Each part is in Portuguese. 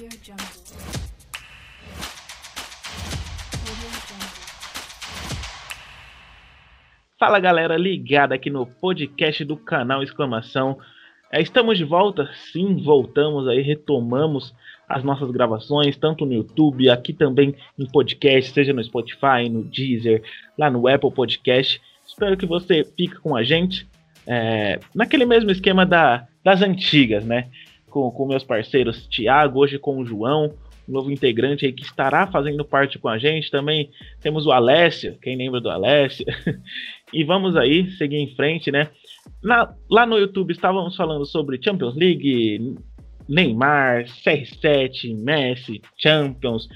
Audio Jungle. Fala galera, ligada aqui no podcast do canal Exclamação. É, estamos de volta? Sim, voltamos aí, retomamos as nossas gravações, tanto no YouTube, aqui também em podcast, seja no Spotify, no Deezer, lá no Apple Podcast. Espero que você fique com a gente é, naquele mesmo esquema da, das antigas, né? Com, com meus parceiros Thiago, hoje com o João, um novo integrante aí que estará fazendo parte com a gente. Também temos o Alessio, quem lembra do Alessio? e vamos aí seguir em frente, né? Na- lá no YouTube estávamos falando sobre Champions League, Neymar, CR7, Messi, Champions,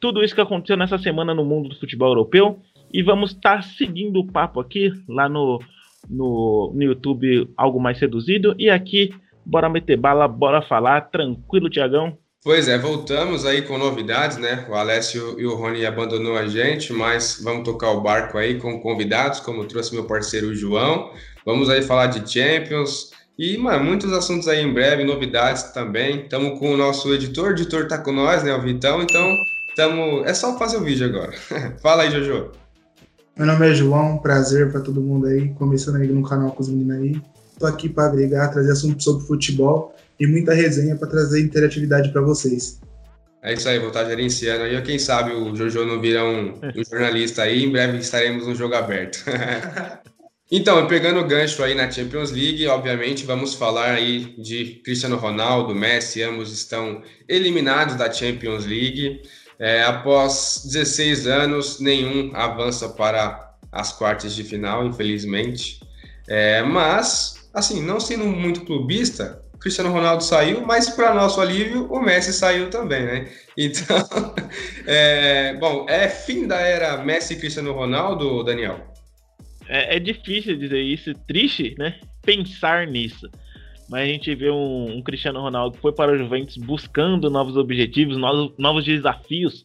tudo isso que aconteceu nessa semana no mundo do futebol europeu. E vamos estar seguindo o papo aqui lá no, no, no YouTube, algo mais reduzido. E aqui, bora meter bala, bora falar. Tranquilo, Tiagão? Pois é, voltamos aí com novidades, né? O Alessio e o Rony abandonou a gente, mas vamos tocar o barco aí com convidados, como trouxe meu parceiro João. Vamos aí falar de Champions e, mano, muitos assuntos aí em breve, novidades também. Estamos com o nosso editor, o editor tá com nós, né, o Vitão, então tamo... é só fazer o vídeo agora. Fala aí, Jojo. Meu nome é João, prazer para todo mundo aí, começando aí no canal com os meninos aí. Tô aqui para agregar, trazer assuntos sobre futebol e muita resenha para trazer interatividade para vocês. É isso aí, vou estar gerenciando aí. Quem sabe o Jojo não vira um, um jornalista aí, em breve estaremos no jogo aberto. Então, pegando o gancho aí na Champions League, obviamente vamos falar aí de Cristiano Ronaldo, Messi, ambos estão eliminados da Champions League. É, após 16 anos, nenhum avança para as quartas de final, infelizmente. É, mas, assim, não sendo muito clubista, Cristiano Ronaldo saiu, mas para nosso alívio, o Messi saiu também, né? Então, é, bom, é fim da era Messi e Cristiano Ronaldo, Daniel? É, é difícil dizer isso, triste, né? Pensar nisso. Mas a gente vê um, um Cristiano Ronaldo que foi para o Juventus buscando novos objetivos, novos, novos desafios.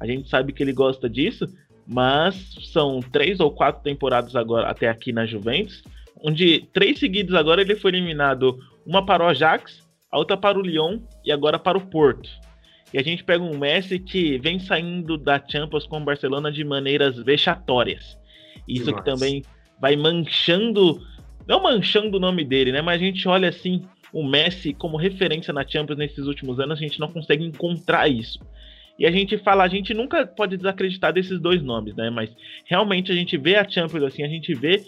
A gente sabe que ele gosta disso, mas são três ou quatro temporadas agora até aqui na Juventus, onde três seguidos agora ele foi eliminado, uma para o Ajax, a outra para o Lyon e agora para o Porto. E a gente pega um Messi que vem saindo da Champions com o Barcelona de maneiras vexatórias. Isso Demais. que também vai manchando, não manchando o nome dele, né? Mas a gente olha assim, o Messi como referência na Champions nesses últimos anos, a gente não consegue encontrar isso. E a gente fala, a gente nunca pode desacreditar desses dois nomes, né? Mas realmente a gente vê a Champions assim, a gente vê,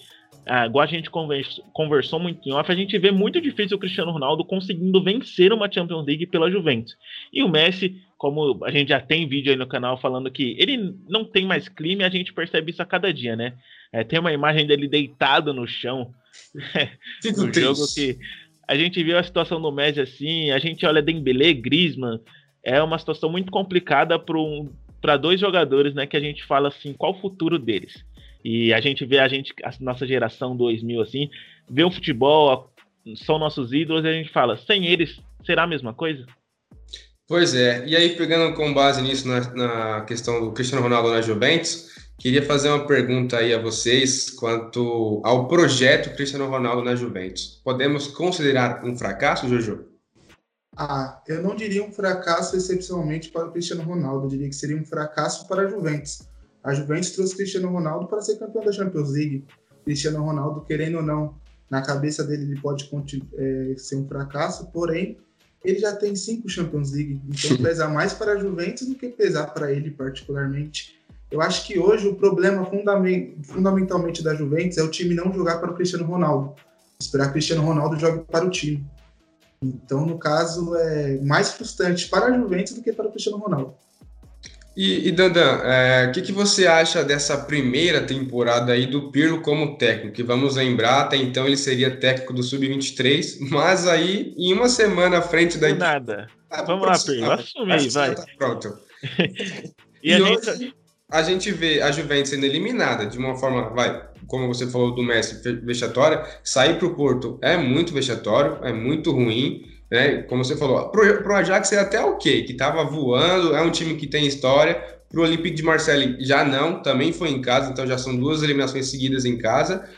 ah, igual a gente conversou, conversou muito em off, a gente vê muito difícil o Cristiano Ronaldo conseguindo vencer uma Champions League pela Juventus. E o Messi, como a gente já tem vídeo aí no canal falando que ele não tem mais clima, e a gente percebe isso a cada dia, né? É, tem uma imagem dele deitado no chão no jogo que a gente viu a situação do Messi assim, a gente olha Dembélé, Griezmann, é uma situação muito complicada para um, dois jogadores, né, que a gente fala assim, qual o futuro deles. E a gente vê a gente, a nossa geração 2000 assim, vê o futebol, são nossos ídolos e a gente fala, sem eles será a mesma coisa? Pois é, e aí pegando com base nisso na, na questão do Cristiano Ronaldo na Juventus, queria fazer uma pergunta aí a vocês quanto ao projeto Cristiano Ronaldo na Juventus. Podemos considerar um fracasso, Jojo? Ah, eu não diria um fracasso excepcionalmente para o Cristiano Ronaldo, eu diria que seria um fracasso para a Juventus. A Juventus trouxe Cristiano Ronaldo para ser campeão da Champions League. Cristiano Ronaldo, querendo ou não, na cabeça dele ele pode é, ser um fracasso, porém ele já tem cinco Champions League, então pesa mais para a Juventus do que pesar para ele particularmente. Eu acho que hoje o problema fundamen- fundamentalmente da Juventus é o time não jogar para o Cristiano Ronaldo, esperar que o Cristiano Ronaldo jogue para o time. Então, no caso, é mais frustrante para a Juventus do que para o Cristiano Ronaldo. E, e Dandan, é, o que, que você acha dessa primeira temporada aí do Pirlo como técnico? Que vamos lembrar, até então ele seria técnico do Sub-23, mas aí em uma semana à frente da nada. Ah, Vamos lá, Pirlo, ah, assume aí, que vai. tá pronto. E, a E gente, hoje a gente vê a Juventus sendo eliminada de uma forma, vai, como você falou do Messi, vexatória. Sair para o Porto é muito vexatório, é muito ruim. Né? Como você falou, pro, pro Ajax é até ok, que estava voando, é um time que tem história. Pro Olympique de Marseille já não, também foi em casa, então já são duas eliminações seguidas em casa.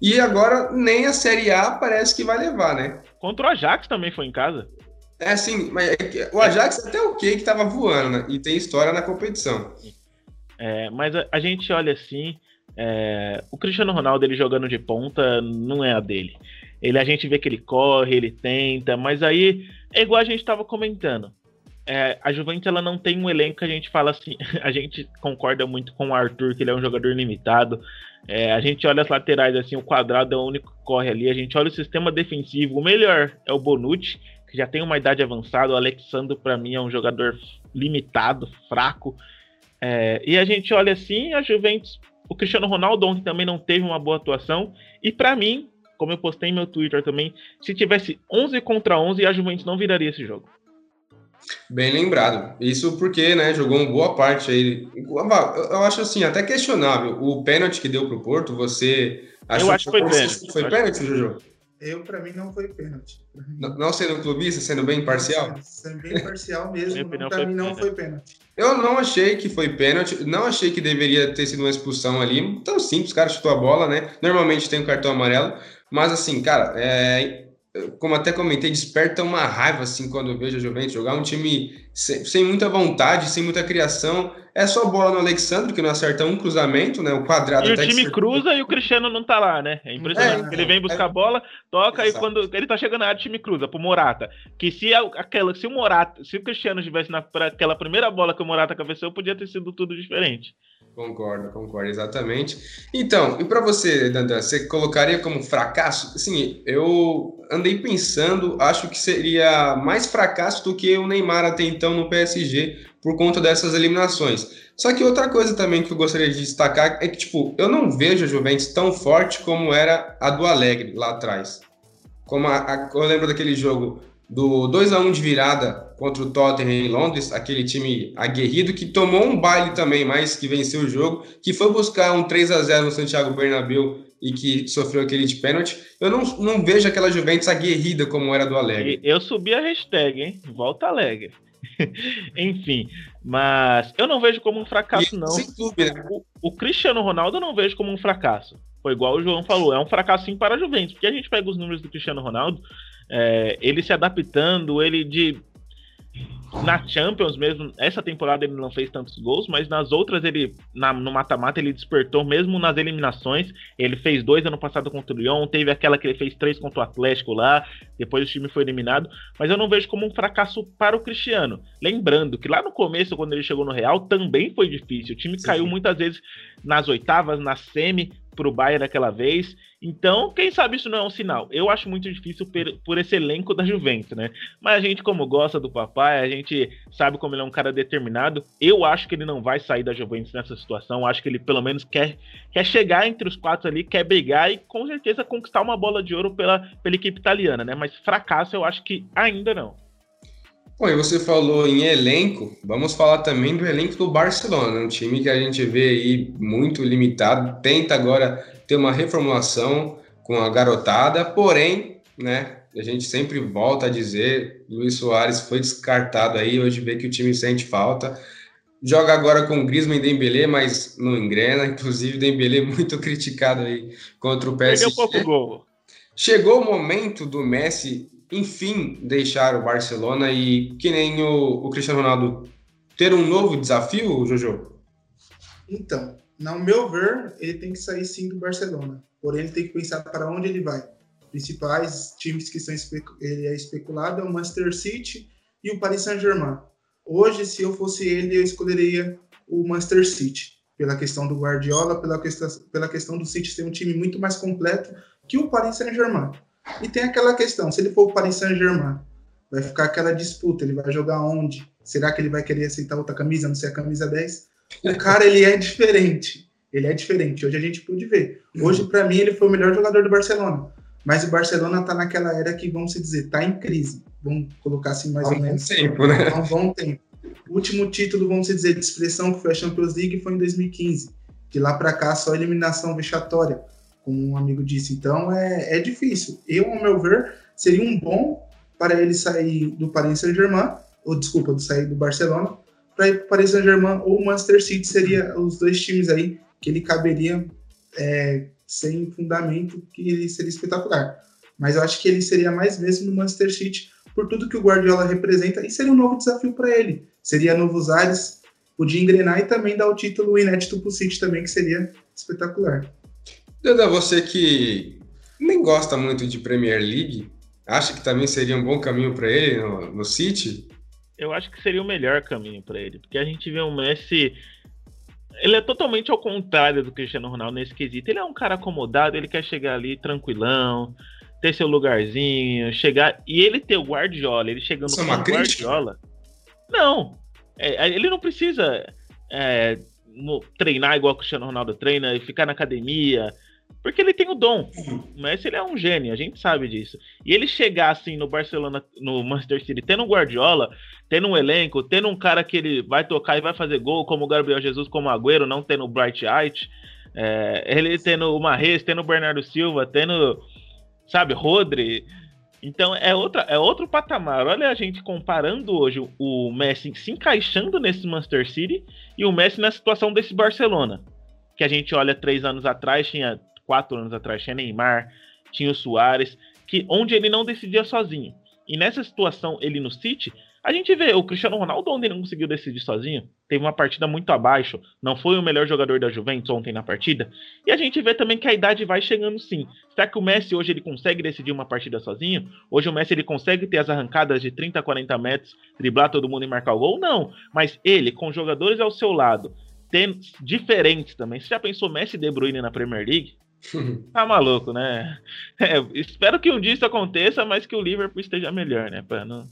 E agora nem a Série A parece que vai levar, né? contra o Ajax também foi em casa. É assim, mas é o Ajax até o que que tava voando, né? E tem história na competição. É, mas a, a, gente olha assim, é, o Cristiano Ronaldo ele jogando de ponta não é a dele. Ele a gente vê que ele corre, ele tenta, mas aí é igual a gente estava comentando. É, a Juventus ela não tem um elenco que a gente fala assim. A gente concorda muito com o Arthur, que ele é um jogador limitado. É, a gente olha as laterais assim, o quadrado é o único que corre ali. A gente olha o sistema defensivo. O melhor é o Bonucci, que já tem uma idade avançada. O Alexandre, para mim, é um jogador limitado, fraco. É, e a gente olha assim, a Juventus. O Cristiano Ronaldo ontem também não teve uma boa atuação. E para mim, como eu postei em meu Twitter também, se tivesse 11 contra 11, a Juventus não viraria esse jogo. Bem lembrado. Isso porque, né, jogou uma boa parte aí. Eu acho assim, até questionável. O pênalti que deu pro Porto, você acha Eu acho que foi pênalti. Foi pênalti, Jojo? Eu, para mim, não foi pênalti. Não, não, sendo clubista, sendo bem imparcial? Sendo bem imparcial mesmo, para mim não foi pênalti. Eu não achei que foi pênalti, não achei que deveria ter sido uma expulsão ali. Tão simples, o cara chutou a bola, né? Normalmente tem o um cartão amarelo, mas assim, cara, é, como até comentei, desperta uma raiva assim quando eu vejo a Juventus jogar um time sem, sem, muita vontade, sem muita criação. É só bola no Alexandre que não acerta um cruzamento, né? O quadrado. E o time cruza e o Cristiano não tá lá, né? É impressionante. É, ele vem buscar a é... bola, toca Exato. e quando ele tá chegando na área, o time cruza pro Morata. Que se aquela, se o Morata, se o Cristiano estivesse naquela primeira bola que o Morata cabeceou, podia ter sido tudo diferente. Concordo, concordo, exatamente. Então, e para você, Dandan, você colocaria como fracasso? Assim, eu andei pensando, acho que seria mais fracasso do que o Neymar até então no PSG, por conta dessas eliminações. Só que outra coisa também que eu gostaria de destacar é que, tipo, eu não vejo a Juventus tão forte como era a do Alegre lá atrás. Como a, a, eu lembro daquele jogo do 2 a 1 de virada contra o Tottenham em Londres, aquele time aguerrido que tomou um baile também, mas que venceu o jogo, que foi buscar um 3 a 0 no Santiago Bernabéu e que sofreu aquele de pênalti. Eu não, não vejo aquela Juventus aguerrida como era do Alegre. Eu subi a hashtag, hein? Volta Alegre. Enfim, mas eu não vejo como um fracasso, não. Clube, né? o, o Cristiano Ronaldo eu não vejo como um fracasso. Foi igual o João falou, é um fracasso sim para a Juventus, porque a gente pega os números do Cristiano Ronaldo, é, ele se adaptando, ele de na Champions mesmo, essa temporada ele não fez tantos gols, mas nas outras ele, na, no mata-mata, ele despertou mesmo nas eliminações. Ele fez dois ano passado contra o Lyon, teve aquela que ele fez três contra o Atlético lá, depois o time foi eliminado. Mas eu não vejo como um fracasso para o Cristiano. Lembrando que lá no começo, quando ele chegou no Real, também foi difícil. O time Sim. caiu muitas vezes nas oitavas, na semi, para o Bayern daquela vez. Então, quem sabe isso não é um sinal? Eu acho muito difícil por, por, esse elenco da Juventus, né? Mas a gente, como gosta do papai, a gente sabe como ele é um cara determinado. Eu acho que ele não vai sair da Juventus nessa situação. acho que ele pelo menos quer, quer chegar entre os quatro ali, quer brigar e com certeza conquistar uma bola de ouro pela, pela equipe italiana, né? Mas fracasso eu acho que ainda não. Bom, e você falou em elenco, vamos falar também do elenco do Barcelona, um time que a gente vê aí muito limitado, tenta agora ter uma reformulação com a garotada, porém, né, a gente sempre volta a dizer, Luiz Soares foi descartado aí, hoje vê que o time sente falta. Joga agora com Griezmann e Dembélé, mas não engrena, inclusive Dembélé muito criticado aí contra o PSG. Perdeu pouco gol. Chegou o momento do Messi enfim deixar o Barcelona e que nem o, o Cristiano Ronaldo ter um novo desafio, Jojo? Então, no meu ver, ele tem que sair sim do Barcelona. Porém, ele tem que pensar para onde ele vai. Principais times que são ele é especulado é o Manchester City e o Paris Saint-Germain. Hoje, se eu fosse ele, eu escolheria o Manchester City, pela questão do Guardiola, pela questão, pela questão do City ser um time muito mais completo que o Paris Saint-Germain. E tem aquela questão, se ele for o Paris Saint-Germain, vai ficar aquela disputa, ele vai jogar onde? Será que ele vai querer aceitar outra camisa, não sei a camisa 10? O cara, ele é diferente. Ele é diferente. Hoje a gente pôde ver. Hoje, para mim, ele foi o melhor jogador do Barcelona. Mas o Barcelona tá naquela era que, vamos dizer, tá em crise. Vamos colocar assim mais há ou menos. Tempo, né? Há um bom tempo. O último título, vamos dizer, de expressão que foi a Champions League foi em 2015. De lá para cá, só eliminação vexatória como um amigo disse. Então é, é difícil. Eu, ao meu ver, seria um bom para ele sair do Paris Saint-Germain, ou desculpa, de sair do Barcelona, para ir para o Paris Saint-Germain ou Manchester City, seria os dois times aí que ele caberia é, sem fundamento, que ele seria espetacular. Mas eu acho que ele seria mais mesmo no Manchester City por tudo que o Guardiola representa, e seria um novo desafio para ele. Seria novos ares, podia engrenar e também dar o título inédito para o City também, que seria espetacular. Dada, você que nem gosta muito de Premier League, acha que também seria um bom caminho para ele no, no City? Eu acho que seria o melhor caminho para ele, porque a gente vê o Messi ele é totalmente ao contrário do Cristiano Ronaldo nesse quesito. Ele é um cara acomodado, ele quer chegar ali tranquilão, ter seu lugarzinho, chegar. E ele ter o Guardiola, ele chegando Isso é com uma o? Guardiola. Não. É, ele não precisa é, treinar igual o Cristiano Ronaldo treina e ficar na academia. Porque ele tem o dom. O Messi ele é um gênio, a gente sabe disso. E ele chegar assim no Barcelona, no Manchester City, tendo um Guardiola, tendo um elenco, tendo um cara que ele vai tocar e vai fazer gol, como o Gabriel Jesus, como o Agüero, não tendo o Bright White, é, ele tendo o Marrez, tendo o Bernardo Silva, tendo, sabe, Rodri. Então é, outra, é outro patamar. Olha a gente comparando hoje o- o Messi se encaixando nesse Manchester City e o Messi na situação desse Barcelona. Que a gente olha três anos atrás, tinha quatro anos atrás, tinha Neymar, tinha o Soares, que onde ele não decidia sozinho. E nessa situação, ele no City, a gente vê o Cristiano Ronaldo onde ele não conseguiu decidir sozinho. Teve uma partida muito abaixo, não foi o melhor jogador da Juventus ontem na partida. E a gente vê também que a idade vai chegando sim. Será que o Messi hoje ele consegue decidir uma partida sozinho? Hoje o Messi ele consegue ter as arrancadas de 30, 40 metros, driblar todo mundo e marcar o gol? Não. Mas ele, com jogadores ao seu lado, diferentes também. Você já pensou Messi e De Bruyne na Premier League? Tá maluco, né? É, espero que um dia isso aconteça, mas que o Liverpool esteja melhor, né? Pra não,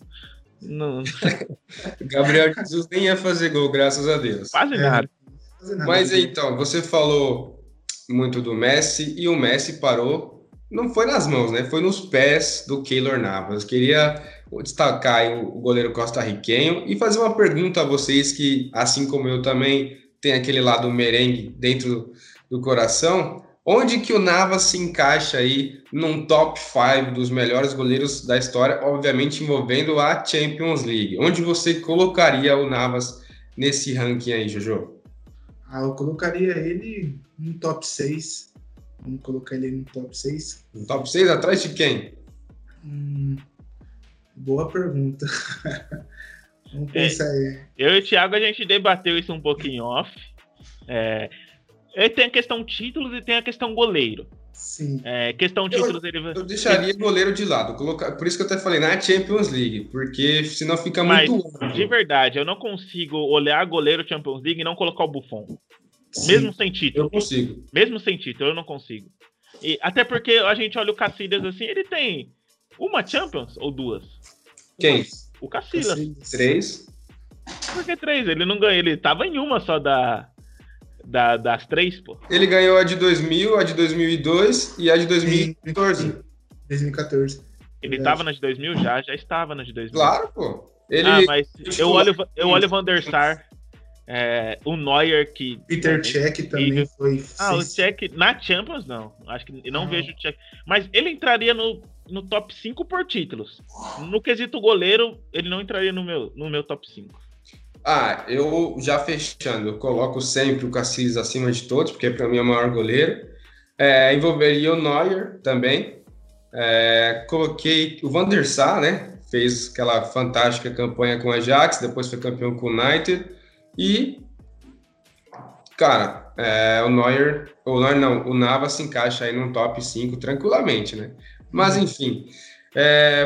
não Gabriel Jesus nem ia fazer gol, graças a Deus. quase É, nada. Fazer nada. Mas então, você falou muito do Messi e o Messi parou, não foi nas mãos, né? Foi nos pés do Keylor Navas. Queria destacar aí o goleiro costarriquenho e fazer uma pergunta a vocês que, assim como eu também, tem aquele lado merengue dentro do coração. Onde que o Navas se encaixa aí num top 5 dos melhores goleiros da história, obviamente envolvendo a Champions League? Onde você colocaria o Navas nesse ranking aí, Jojo? Ah, eu colocaria ele no top 6. Vamos colocar ele no top 6. No top 6 atrás de quem? Hum, boa pergunta. Vamos É. pensar aí. Eu e o Thiago, a gente debateu isso um pouquinho off. É, ele tem a questão títulos e tem a questão goleiro. Sim. É, questão títulos, ele Eu deixaria goleiro de lado. Colocar, por isso que eu até falei na Champions League, porque senão fica Mas, muito de amplo. verdade, eu não consigo olhar goleiro Champions League e não colocar o Buffon. sim. Mesmo sem título. Eu consigo. Mesmo sem título, eu não consigo. E, até porque a gente olha o Cacilhas assim, ele tem uma Champions ou duas? Quem? O Cacilhas. Três. Por que três? Ele não ganhou, ele tava em uma só da, da- das três, pô. Ele ganhou a de 2000, a de 2002 e a de 2014. 2014. Ele Verdade. tava na de 2000 já, já estava na de 2000. Claro, pô. Ele, Ah, mas eu olho, eu olho o Van der Sar, é, o Neuer que... Peter Cech também foi. Ah, o Cech na Champions não. Acho que não Ah. vejo o Cech. Mas ele entraria no, no top 5 por títulos. No quesito goleiro, ele não entraria no meu, no meu top 5. Ah, eu já fechando, eu coloco sempre o Cassis acima de todos, porque para mim é o maior goleiro. É, envolveria o Neuer também. É, coloquei o Van der Sar, né? Fez aquela fantástica campanha com o Ajax, depois foi campeão com o United. E, cara, é, o Neuer, o Neuer não, o Navas se encaixa aí num top 5 tranquilamente, né? Mas enfim,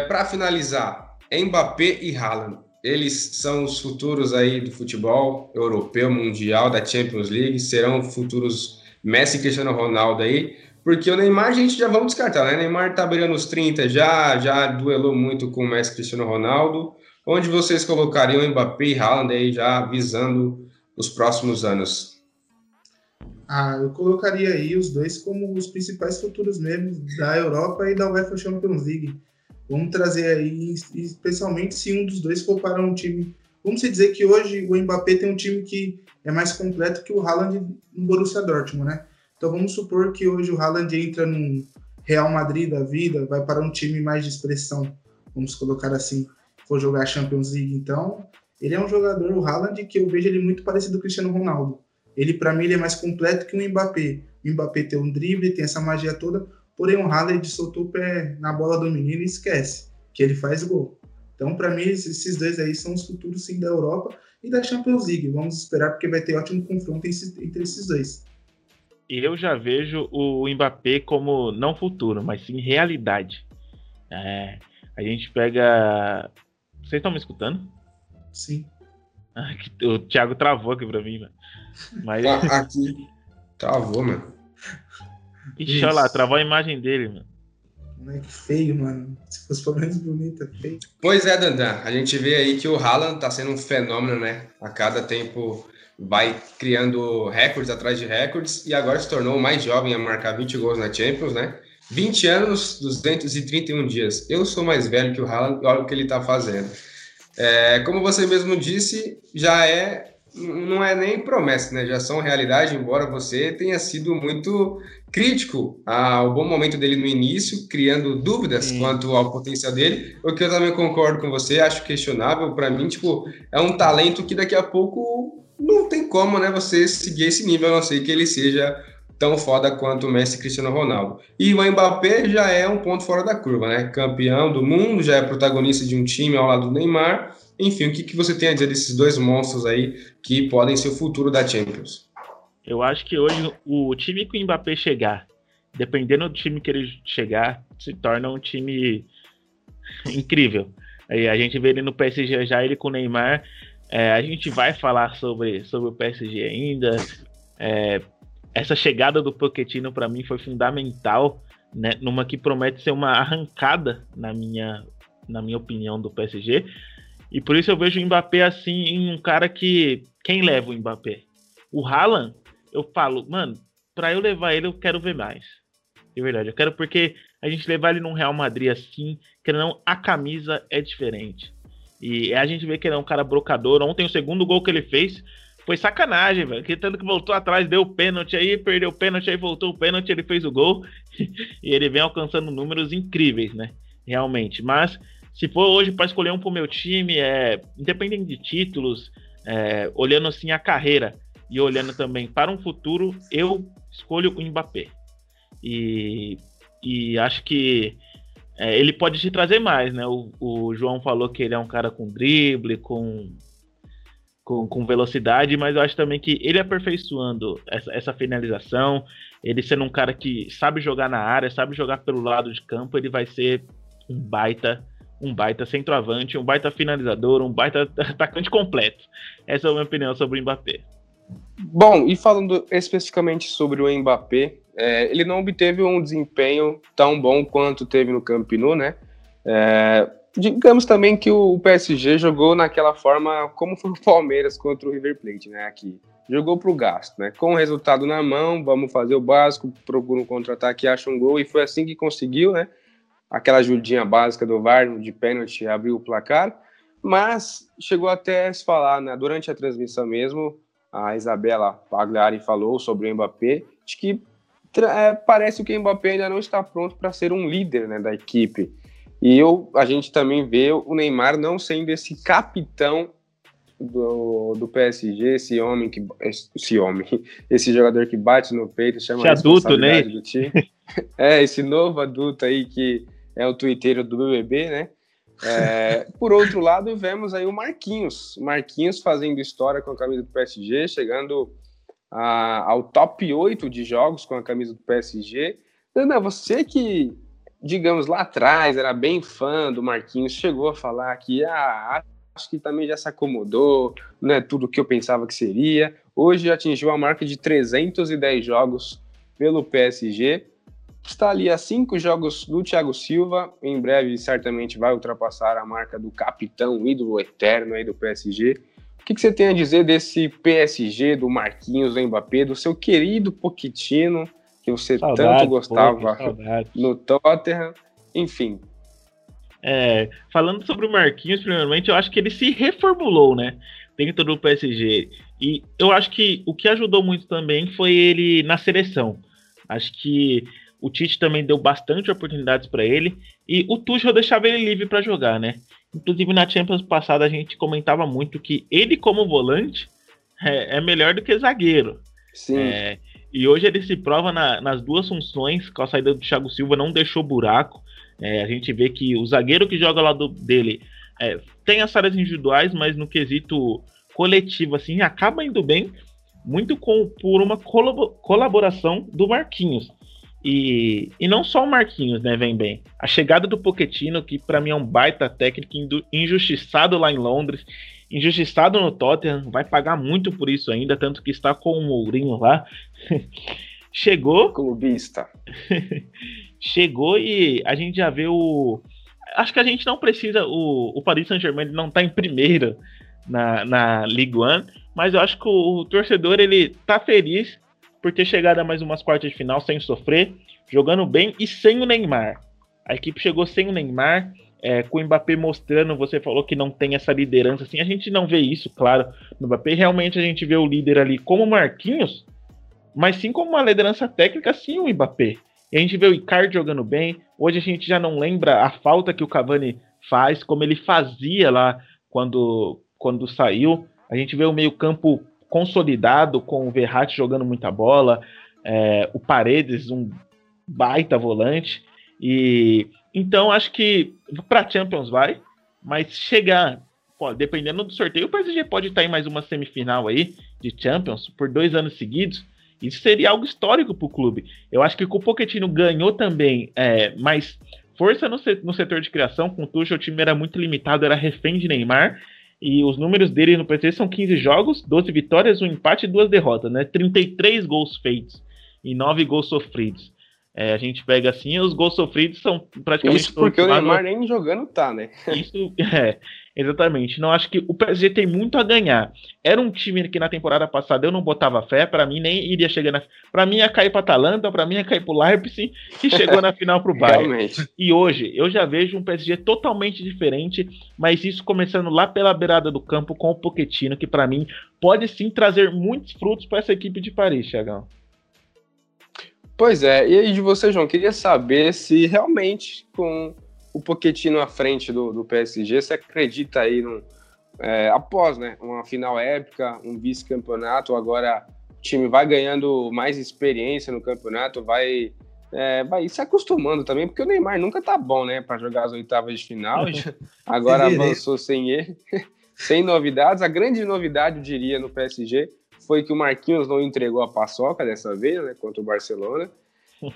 para finalizar, Mbappé e Haaland. Eles são os futuros aí do futebol europeu, mundial, da Champions League, serão futuros Messi e Cristiano Ronaldo aí, porque o Neymar a gente já vamos descartar, né? Neymar tá beirando os 30 já, já duelou muito com o Messi e Cristiano Ronaldo. Onde vocês colocariam Mbappé e Haaland aí já visando os próximos anos? Ah, eu colocaria aí os dois como os principais futuros mesmo da Europa e da UEFA Champions League. Vamos trazer aí, especialmente se um dos dois for para um time. Vamos dizer que hoje o Mbappé tem um time que é mais completo que o Haaland no Borussia Dortmund, né? Então vamos supor que hoje o Haaland entra num Real Madrid da vida, vai para um time mais de expressão, vamos colocar assim, for jogar Champions League. Então, ele é um jogador, o Haaland, que eu vejo ele muito parecido com o Cristiano Ronaldo. Ele, para mim, ele é mais completo que o Mbappé. O Mbappé tem um drible, tem essa magia toda, porém o Haaland soltou o pé na bola do menino e esquece, que ele faz gol. Então, para mim, esses dois aí são os futuros sim da Europa e da Champions League. Vamos esperar porque vai ter ótimo confronto entre esses dois. Eu já vejo o Mbappé como não futuro, mas sim realidade. É, a gente pega. Vocês estão me escutando? Sim. Ah, o Thiago travou aqui pra mim, mano. Mas... Aqui. Travou, mano. Ixi, olha lá, travou a imagem dele, mano. Moleque feio, mano. Se fosse pelo menos bonito, é feio. Pois é, Dandan. A gente vê aí que o Haaland tá sendo um fenômeno, né? A cada tempo vai criando recordes atrás de recordes e agora se tornou o mais jovem a marcar 20 gols na Champions, né? 20 anos, 231 dias. Eu sou mais velho que o Haaland, olha o que ele tá fazendo. É, como você mesmo disse, já é não é nem promessa, né? Já são realidade, embora você tenha sido muito crítico ao bom momento dele no início, criando dúvidas Sim. quanto ao potencial dele, o que eu também concordo com você, acho questionável para mim, tipo, é um talento que daqui a pouco não tem como, né, você seguir esse nível, a não ser que ele seja tão foda quanto o Messi e Cristiano Ronaldo. E o Mbappé já é um ponto fora da curva, né? Campeão do mundo, já é protagonista de um time ao lado do Neymar. Enfim, o que, que você tem a dizer desses dois monstros aí que podem ser o futuro da Champions? Eu acho que hoje o time que o Mbappé chegar, dependendo do time que ele chegar, se torna um time incrível. Aí a gente vê ele no PSG já, ele com o Neymar. É, a gente vai falar sobre, sobre o PSG ainda. É, essa chegada do Pochettino para mim foi fundamental, né, numa que promete ser uma arrancada na minha, na minha opinião do PSG. E por isso eu vejo o Mbappé assim em um cara que quem leva o Mbappé? O Haaland eu falo, mano, pra eu levar ele, eu quero ver mais. De verdade, eu quero porque a gente levar ele num Real Madrid assim, que não, a camisa é diferente. E a gente vê que ele é um cara brocador. Ontem o segundo gol que ele fez foi sacanagem, velho. Que tanto que voltou atrás, deu o pênalti aí, perdeu o pênalti, aí voltou o pênalti, ele fez o gol. e ele vem alcançando números incríveis, né? Realmente. Mas se for hoje para escolher um pro meu time, é independente de títulos, é, olhando assim a carreira, e olhando também para um futuro, eu escolho o Mbappé. E, e acho que é, ele pode te trazer mais, né? O, o, João falou que ele é um cara com drible, com, com, com velocidade, mas eu acho também que ele aperfeiçoando essa, essa, finalização, ele sendo um cara que sabe jogar na área, sabe jogar pelo lado de campo, ele vai ser um baita um baita centroavante, um baita finalizador, um baita atacante completo. Essa é a minha opinião sobre o Mbappé. Bom, e falando especificamente sobre o Mbappé, é, ele não obteve um desempenho tão bom quanto teve no Camp né? É, digamos também que o PSG jogou naquela forma como foi o Palmeiras contra o River Plate, né? Aqui jogou para o gasto, né? Com o resultado na mão, vamos fazer o básico, procura um contra-ataque, acha um gol e foi assim que conseguiu, né? Aquela ajudinha básica do VAR de pênalti abriu o placar, mas chegou até a se falar, né? Durante a transmissão mesmo, a Isabela Pagliari falou sobre o Mbappé, de que é, parece que o Mbappé ainda não está pronto para ser um líder né, da equipe. E eu, a gente também vê o Neymar não sendo esse capitão do, do PSG, esse homem que esse homem, esse jogador que bate no peito, chama esse adulto, né? do time. É, esse novo adulto aí que é o twitteiro do BBB, né? É, por outro lado, vemos aí o Marquinhos. Marquinhos fazendo história com a camisa do PSG, chegando a, ao top 8 de jogos com a camisa do PSG. Ana, você que, digamos, lá atrás era bem fã do Marquinhos, chegou a falar que ah, acho que também já se acomodou, não é tudo o que eu pensava que seria. Hoje atingiu a marca de 310 jogos pelo PSG está ali a cinco jogos do Thiago Silva. Em breve, certamente, vai ultrapassar a marca do capitão, ídolo eterno aí do PSG. O que, que, você tem a dizer desse PSG, do Marquinhos, do Mbappé, do seu querido Pochettino, que você saudade, tanto gostava pô, no Tottenham? Enfim. É, falando sobre o Marquinhos, primeiramente, eu acho que ele se reformulou, né? Dentro do PSG. E eu acho que o que ajudou muito também foi ele na seleção. Acho que o Tite também deu bastante oportunidades para ele e o Tuchel deixava ele livre para jogar, né? Inclusive na Champions passada a gente comentava muito que ele como volante é, é melhor do que zagueiro. Sim. É, e hoje ele se prova na, nas duas funções, com a saída do Thiago Silva não deixou buraco. É, a gente vê que o zagueiro que joga ao lado dele É, tem as áreas individuais, mas no quesito coletivo, assim, acaba indo bem muito com, por uma colaboração do Marquinhos. E, e não só o Marquinhos, né, vem bem. A chegada do Poquetino, que para mim é um baita técnico injustiçado lá em Londres, injustiçado no Tottenham, vai pagar muito por isso ainda, tanto que está com o Mourinho lá. Chegou. Clubista. chegou e a gente já vê o. Acho que a gente não precisa. O, o Paris Saint-Germain não está em primeiro na, na Ligue 1, mas eu acho que o, o torcedor ele tá feliz por ter chegado a mais umas quartas de final sem sofrer, jogando bem e sem o Neymar. A equipe chegou sem o Neymar, é, com o Mbappé mostrando, você falou que não tem essa liderança, assim, a gente não vê isso, claro, no Mbappé, realmente a gente vê o líder ali como Marquinhos, mas sim como uma liderança técnica, sim o Mbappé. E a gente vê o Icardi jogando bem, hoje a gente já não lembra a falta que o Cavani faz, como ele fazia lá quando, quando saiu, a gente vê o meio campo consolidado com o Verratti jogando muita bola, é, o Paredes um baita volante. E então acho que para Champions vai, mas chegar, pô, dependendo do sorteio, o PSG pode estar em mais uma semifinal aí de Champions por dois anos seguidos. Isso seria algo histórico para o clube. Eu acho que o Pochettino ganhou também é, mais força no, setor de criação. Com o Tuchel, o time era muito limitado, era refém de Neymar. E os números dele no PC são 15 jogos, 12 vitórias, um empate e duas derrotas, né? 33 gols feitos e 9 gols sofridos. É, a gente pega assim, os gols sofridos são praticamente. Isso porque o Neymar nem jogando tá, né? Isso, é, exatamente. Não acho que o PSG tem muito a ganhar. Era um time que na temporada passada eu não botava fé, para mim nem iria chegar na. Para mim ia cair para Atalanta, para mim ia cair pro Leipzig e chegou na final pro Bayern. Realmente. E hoje eu já vejo um PSG totalmente diferente, mas isso começando lá pela beirada do campo com o Pochettino, que para mim pode sim trazer muitos frutos para essa equipe de Paris, Chagão. Pois é, e aí de você, João, queria saber se realmente com o Pochettino à frente do, do PSG, você acredita aí no, é, após né, uma final épica, um vice-campeonato, agora o time vai ganhando mais experiência no campeonato, vai, é, vai se acostumando também, porque o Neymar nunca tá bom, né, para jogar as oitavas de final, agora avançou sem ele, sem novidades. A grande novidade, eu diria, no PSG foi que o Marquinhos não entregou a paçoca dessa vez, né, contra o Barcelona.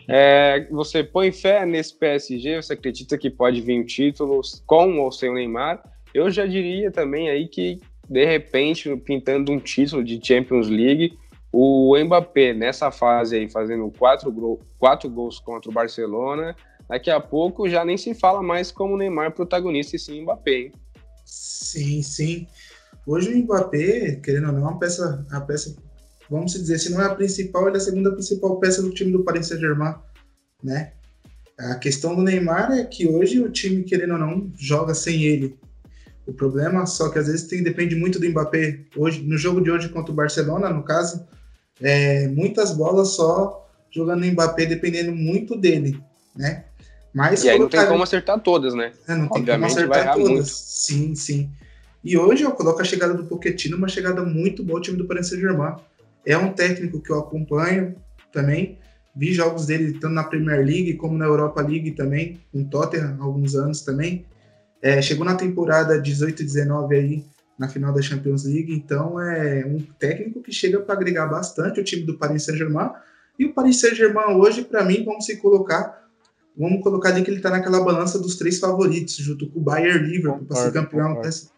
É, você põe fé nesse PSG? Você acredita que pode vir títulos com ou sem o Neymar? Eu já diria também aí que, de repente, pintando um título de Champions League, o Mbappé, nessa fase aí, fazendo quatro, gol, quatro gols contra o Barcelona, daqui a pouco já nem se fala mais como Neymar protagonista e sim Mbappé, hein? Sim, sim. Hoje o Mbappé, querendo ou não, é uma peça, a peça, vamos dizer, se não é a principal, ele é a segunda principal peça do time do Paris Saint-Germain, né? A questão do Neymar é que hoje o time, querendo ou não, joga sem ele. O problema só que às vezes tem, depende muito do Mbappé. Hoje, no jogo de hoje contra o Barcelona, no caso, é, muitas bolas só jogando no Mbappé, dependendo muito dele, né? Mas e aí não tem como acertar todas, né? É, não tem Obviamente como acertar todas. Muito. Sim, sim. E hoje eu coloco a chegada do Pochettino uma chegada muito boa ao time do Paris Saint-Germain. É um técnico que eu acompanho também. Vi jogos dele tanto na Premier League como na Europa League também, com Tottenham há alguns anos também. É, chegou na temporada 18 e 19 aí, na final da Champions League, então é um técnico que chega para agregar bastante o time do Paris Saint-Germain. E o Paris Saint-Germain hoje, para mim, vamos se colocar, vamos colocar ali que ele está naquela balança dos três favoritos, junto com o Bayern Liverpool, para ser campeão dessa,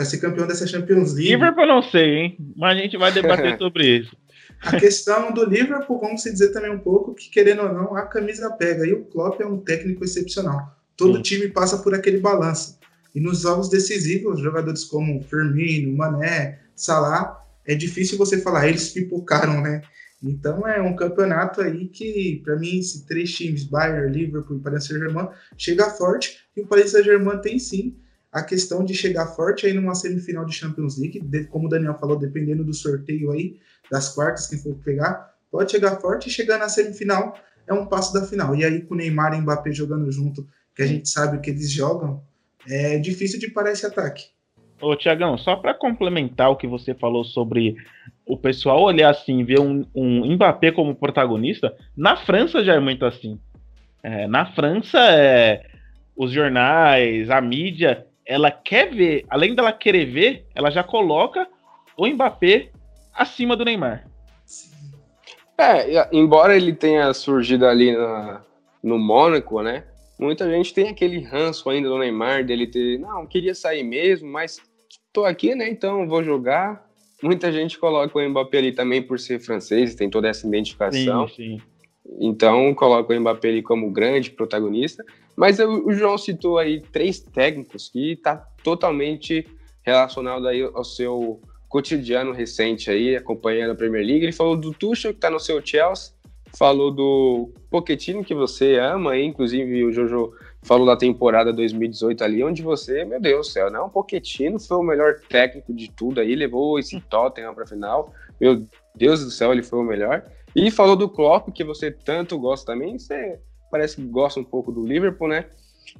para ser campeão dessa Champions League. Liverpool não sei, hein? Mas a gente vai debater sobre isso. A questão do Liverpool, vamos dizer também um pouco que, querendo ou não, a camisa pega. E o Klopp é um técnico excepcional. Todo Sim. time passa por aquele balanço. E nos jogos decisivos, jogadores como Firmino, Mané, Salah, é difícil você falar, eles pipocaram, né? Então é um campeonato aí que, para mim, esses três times, Bayern, Liverpool e Paris Saint-Germain, chega forte. E o Paris Saint-Germain tem sim a questão de chegar forte aí numa semifinal de Champions League, como o Daniel falou, dependendo do sorteio aí, das quartas, quem for pegar, pode chegar forte e chegar na semifinal é um passo da final. E aí com o Neymar e Mbappé jogando junto, que a gente sabe o que eles jogam, é difícil de parar esse ataque. Ô, Tiagão, só para complementar o que você falou sobre o pessoal olhar assim, ver um, um Mbappé como protagonista, na França já é muito assim. É, na França, é, os jornais, a mídia ela quer ver, além dela querer ver, ela já coloca o Mbappé acima do Neymar. É, embora ele tenha surgido ali na, no Mônaco, né? Muita gente tem aquele ranço ainda do Neymar, dele ter, não, queria sair mesmo, mas tô aqui, né? Então vou jogar. Muita gente coloca o Mbappé ali também por ser francês, tem toda essa identificação. Sim, sim. Então coloca o Mbappé ali como grande protagonista. Mas o, o João citou aí três técnicos que tá totalmente relacionado aí ao seu cotidiano recente aí, acompanhando a Premier League. Ele falou do Tuchel, que está no seu Chelsea, falou do Pochettino, que você ama, aí, inclusive o Jojo falou da temporada 2018 ali, onde você, meu Deus do céu, não, o Pochettino foi o melhor técnico de tudo aí, levou esse Tottenham para final, meu Deus do céu, ele foi o melhor. E falou do Klopp, que você tanto gosta também, você parece que gosta um pouco do Liverpool, né?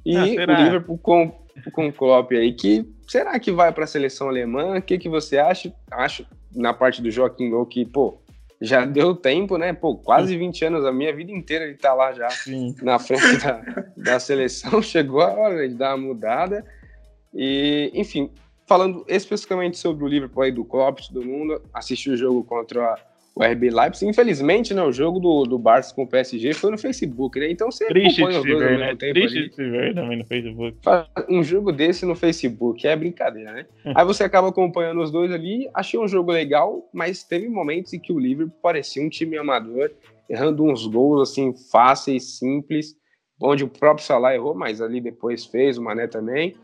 E ah, o Liverpool com, com o Klopp aí, que será que vai para a seleção alemã? O que, que você acha? Acho, na parte do Joaquim Gol, que, pô, já deu tempo, né? Pô, quase 20 anos, a minha vida inteira ele tá lá já Sim. na frente da, da seleção. Chegou a hora de dar uma mudada. E, enfim, falando especificamente sobre o Liverpool aí do Klopp, todo mundo assistiu o jogo contra o RB Leipzig. Infelizmente, né, o jogo do, do Barça com o PSG foi no Facebook, né? Então você Triste acompanha os dois ver, ao mesmo né? tempo Triste ali. de se ver também no Facebook. Um jogo desse no Facebook é brincadeira, né? Hum. Aí você acaba acompanhando os dois ali. Achei um jogo legal, mas teve momentos em que o Liverpool parecia um time amador, errando uns gols assim fáceis, simples, onde o próprio Salah errou, mas ali depois fez, o Mané também.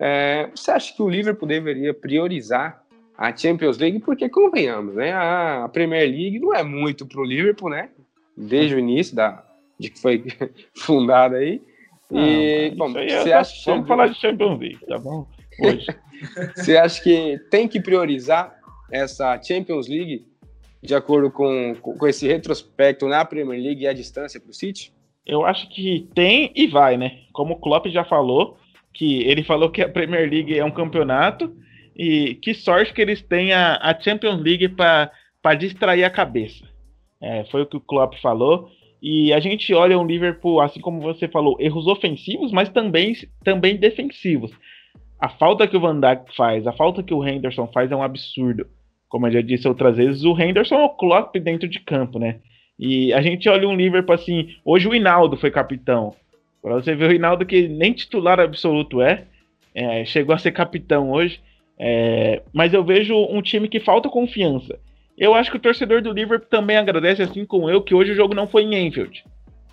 É, você acha que o Liverpool deveria priorizar a Champions League, porque convenhamos, né? A Premier League não é muito pro Liverpool, né? Desde o início da, de que foi fundada aí. E, não, bom, você acha que Vamos falar de Champions League, tá bom? Hoje. você acha que tem que priorizar essa Champions League de acordo com, com esse retrospecto na Premier League e a distância para o City? Eu acho que tem e vai, né? Como o Klopp já falou, que ele falou que a Premier League é um campeonato e que sorte que eles têm a, a Champions League para distrair a cabeça. É, foi o que o Klopp falou. E a gente olha um Liverpool, assim como você falou, erros ofensivos, mas também, também defensivos. A falta que o Van Dijk faz, a falta que o Henderson faz é um absurdo. Como eu já disse outras vezes, o Henderson é o Klopp dentro de campo, né? E a gente olha um Liverpool assim. Hoje o Hinaldo foi capitão. Para você ver o Hinaldo que nem titular absoluto é, é chegou a ser capitão hoje. É, mas eu vejo um time que falta confiança. Eu acho que o torcedor do Liverpool também agradece, assim como eu, que hoje o jogo não foi em Enfield.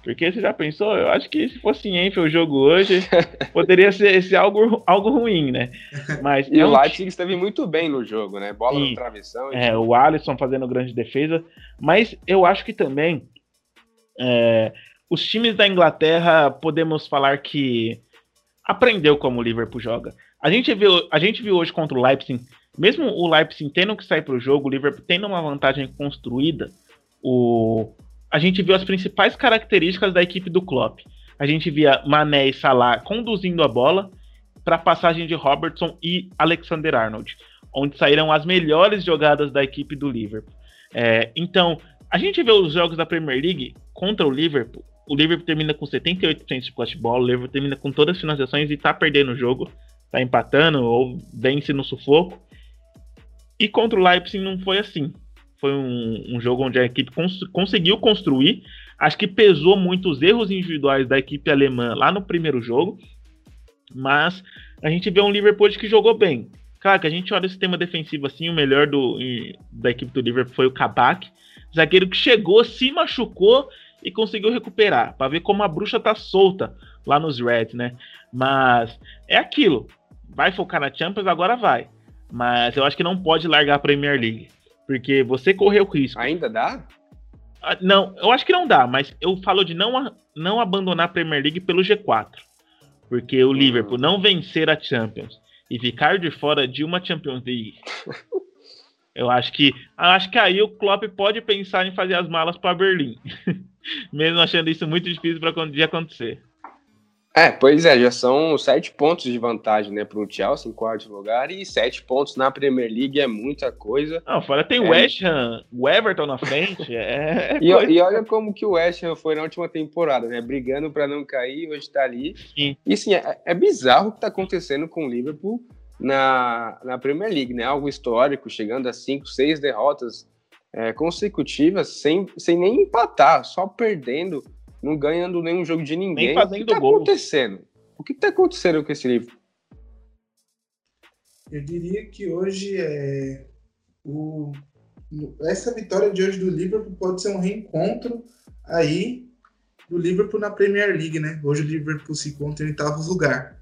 Porque você já pensou? Eu acho que se fosse em Enfield o jogo hoje, poderia ser, ser algo, algo ruim, né? Mas e é o um Leipzig esteve muito bem no jogo, né? Bola Sim. no travessão. É, o Alisson fazendo grande defesa. Mas eu acho que também é, os times da Inglaterra podemos falar que aprendeu como o Liverpool joga. A gente viu, a gente viu hoje contra o Leipzig, mesmo o Leipzig tendo que sair para o jogo, o Liverpool tendo uma vantagem construída, o, a gente viu as principais características da equipe do Klopp. A gente via Mané e Salah conduzindo a bola para a passagem de Robertson e Alexander Arnold, onde saíram as melhores jogadas da equipe do Liverpool. É, então, a gente vê os jogos da Premier League contra o Liverpool. O Liverpool termina com 78% de posse de bola, o Liverpool termina com todas as finalizações e está perdendo o jogo tá empatando ou vence no sufoco. E contra o Leipzig não foi assim. Foi um, um jogo onde a equipe cons conseguiu construir. Acho que pesou muito os erros individuais da equipe alemã lá no primeiro jogo. Mas a gente vê um Liverpool que jogou bem. Claro que a gente olha o sistema defensivo assim, o melhor do, da equipe do Liverpool foi o Kabak. Zagueiro que chegou, se machucou e conseguiu recuperar. Para ver como a bruxa tá solta lá nos Reds, né? Mas é aquilo vai focar na Champions, agora vai. Mas eu acho que não pode largar a Premier League. Porque você correu risco. Ainda dá? Ah, não, eu acho que não dá, mas eu falo de não, não abandonar a Premier League pelo G4. Porque o hum. Liverpool não vencer a Champions e ficar de fora de uma Champions League. eu acho que acho que aí o Klopp pode pensar em fazer as malas para Berlim. Mesmo achando isso muito difícil para de acontecer. É, pois é, já são sete pontos de vantagem, né, para o Chelsea em quarto lugar e sete pontos na Premier League é muita coisa. Não, fora tem o É. West Ham, o Everton na frente, é, é E, e olha como que o West Ham foi na última temporada, né, brigando para não cair, hoje tá ali. Sim. E sim, é, é bizarro o que tá acontecendo com o Liverpool na, na Premier League, né, algo histórico, chegando a cinco, seis derrotas é, consecutivas sem, sem nem empatar, só perdendo, não ganhando nenhum jogo de ninguém. Nem fazendo o que tá gol. acontecendo? O que tá acontecendo com esse Liverpool? Eu diria que hoje é o essa vitória de hoje do Liverpool pode ser um reencontro aí do Liverpool na Premier League, né? Hoje o Liverpool se encontra em oitavo lugar.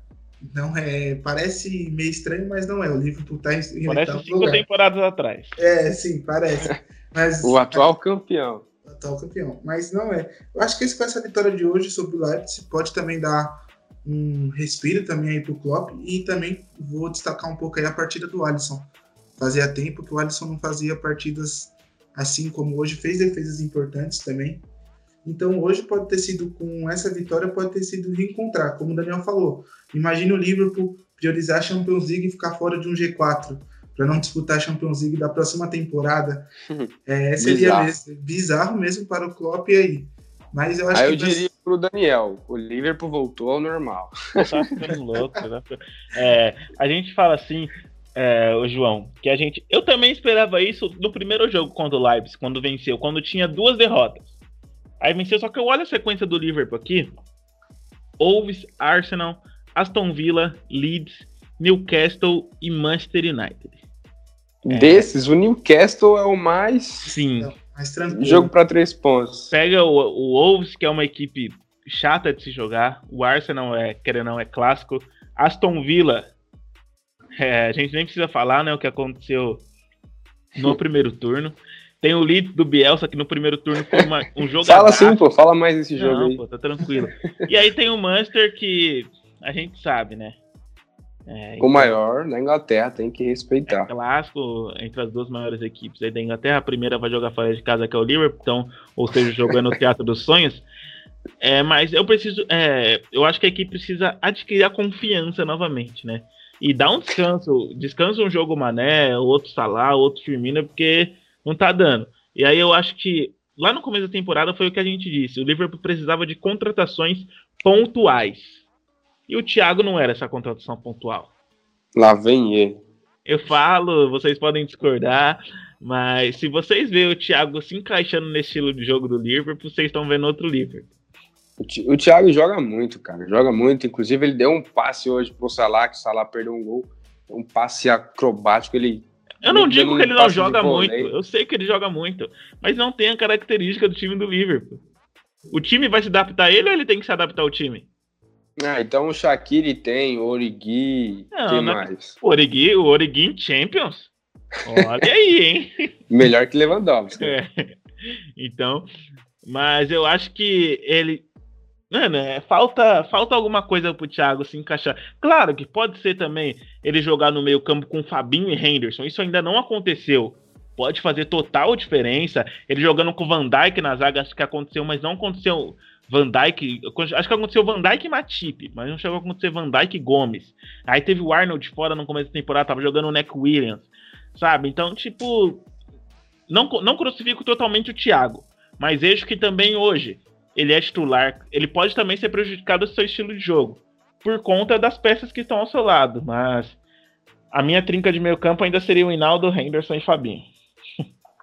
Não é, parece meio estranho, mas não é. O Liverpool tá em, Parece oitavo cinco lugar. temporadas atrás. É, sim, parece. Mas O atual campeão. Atual campeão. Mas não é. Eu acho que com essa vitória de hoje sobre o Leipzig pode também dar um respiro também aí pro Klopp e também vou destacar um pouco aí a partida do Alisson. Fazia tempo que o Alisson não fazia partidas assim como hoje, fez defesas importantes também. Então hoje pode ter sido com essa vitória pode ter sido reencontrar, como o Daniel falou. Imagine o Liverpool priorizar a Champions League e ficar fora de um G4 para não disputar a Champions League da próxima temporada. É, seria Bizarro. mesmo, bizarro mesmo para o Klopp aí. Mas eu acho Aí que eu vai- diria pro Daniel, o Liverpool voltou ao normal. Tá ficando louco. Ficando- É, a gente fala assim, é, o João, que a gente. Eu também esperava isso no primeiro jogo contra o Leipzig, quando venceu, quando tinha duas derrotas. Aí venceu, só que eu olho a sequência do Liverpool aqui: Wolves, Arsenal, Aston Villa, Leeds, Newcastle e Manchester United. É. Desses, o Newcastle é o mais Sim. Mais tranquilo. jogo para três pontos. Pega o, o Wolves, que é uma equipe chata de se jogar. O Arsenal é, querendo ou não, é clássico. Aston Villa, é, a gente nem precisa falar, né, o que aconteceu no primeiro turno. Tem o Leeds do Bielsa, que no primeiro turno foi uma, um jogo Fala assim, pô, fala mais desse jogo Não, aí. pô, tá tranquilo. E aí tem o Manchester, que a gente sabe, né? É, O maior na Inglaterra tem que é respeitar. clássico entre as duas maiores equipes aí da Inglaterra. A primeira vai jogar fora de casa, que é o Liverpool, então, ou seja, jogando no Teatro dos Sonhos. É, mas eu preciso. é, eu acho que a equipe precisa adquirir a confiança novamente, né? E dar um descanso. Descansa um jogo Mané, outro Salah, outro Firmino, porque não tá dando. E aí eu acho que lá no começo da temporada foi o que a gente disse. O Liverpool precisava de contratações pontuais. E o Thiago não era essa contratação pontual. Lá vem ele. Eu falo, vocês podem discordar, mas se vocês verem o Thiago se encaixando nesse estilo de jogo do Liverpool, vocês estão vendo outro Liverpool. O Thi- O Thiago joga muito, cara. Joga muito. Inclusive, ele deu um passe hoje pro Salah, que o Salah perdeu um gol. Um passe acrobático. Ele. Eu não Ele digo que ele não joga muito, eu sei que ele joga muito, mas não tem a característica do time do Liverpool. O time vai se adaptar a ele ou ele tem que se adaptar ao time? Ah, então o Shaqiri tem, o Origi. Não, quem não- mais? O Origi, o Origi em Champions? Olha aí, hein? Melhor que Lewandowski. É. Então, mas eu acho que ele. Mano, é, falta, falta alguma coisa pro Thiago se encaixar. Claro que pode ser também ele jogar no meio-campo com Fabinho e Henderson. Isso ainda não aconteceu. Pode fazer total diferença. Ele jogando com o Van Dijk na zaga, acho que aconteceu, mas não aconteceu Van Dijk. Acho que aconteceu Van Dijk e Matip, mas não chegou a acontecer Van Dijk e Gomes. Aí teve o Arnold fora no começo da temporada, tava jogando o Neck Williams, sabe? Então, tipo, não, não crucifico totalmente o Thiago, mas vejo que também hoje ele é titular. Ele pode também ser prejudicado do seu estilo de jogo, por conta das peças que estão ao seu lado. Mas a minha trinca de meio campo ainda seria o Hinaldo, Henderson e Fabinho.